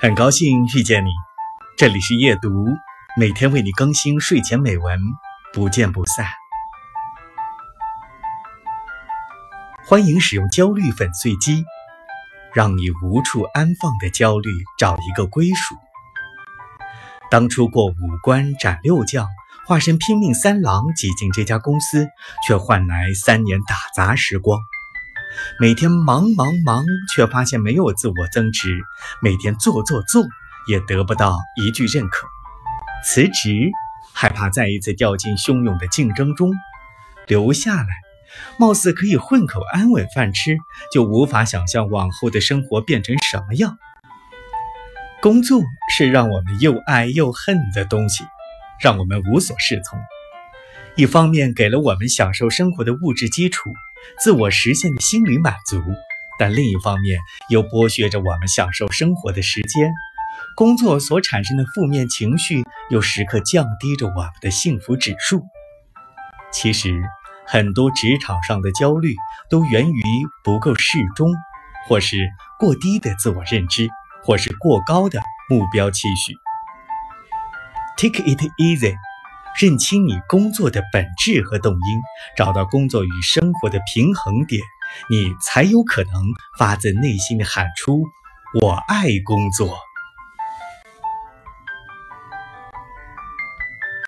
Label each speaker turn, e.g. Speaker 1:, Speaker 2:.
Speaker 1: 很高兴遇见你，这里是夜读，每天为你更新睡前美文，不见不散。欢迎使用焦虑粉碎机，让你无处安放的焦虑找一个归属。当初过五关斩六将，化身拼命三郎挤进这家公司，却换来三年打杂时光。每天忙忙忙，却发现没有自我增值；每天做做做，也得不到一句认可。辞职，害怕再一次掉进汹涌的竞争中；留下来，貌似可以混口安稳饭吃，就无法想象往后的生活变成什么样。工作是让我们又爱又恨的东西，让我们无所适从。一方面给了我们享受生活的物质基础。自我实现的心理满足，但另一方面又剥削着我们享受生活的时间。工作所产生的负面情绪，又时刻降低着我们的幸福指数。其实，很多职场上的焦虑都源于不够适中，或是过低的自我认知，或是过高的目标期许。Take it easy。认清你工作的本质和动因，找到工作与生活的平衡点，你才有可能发自内心的喊出“我爱工作”。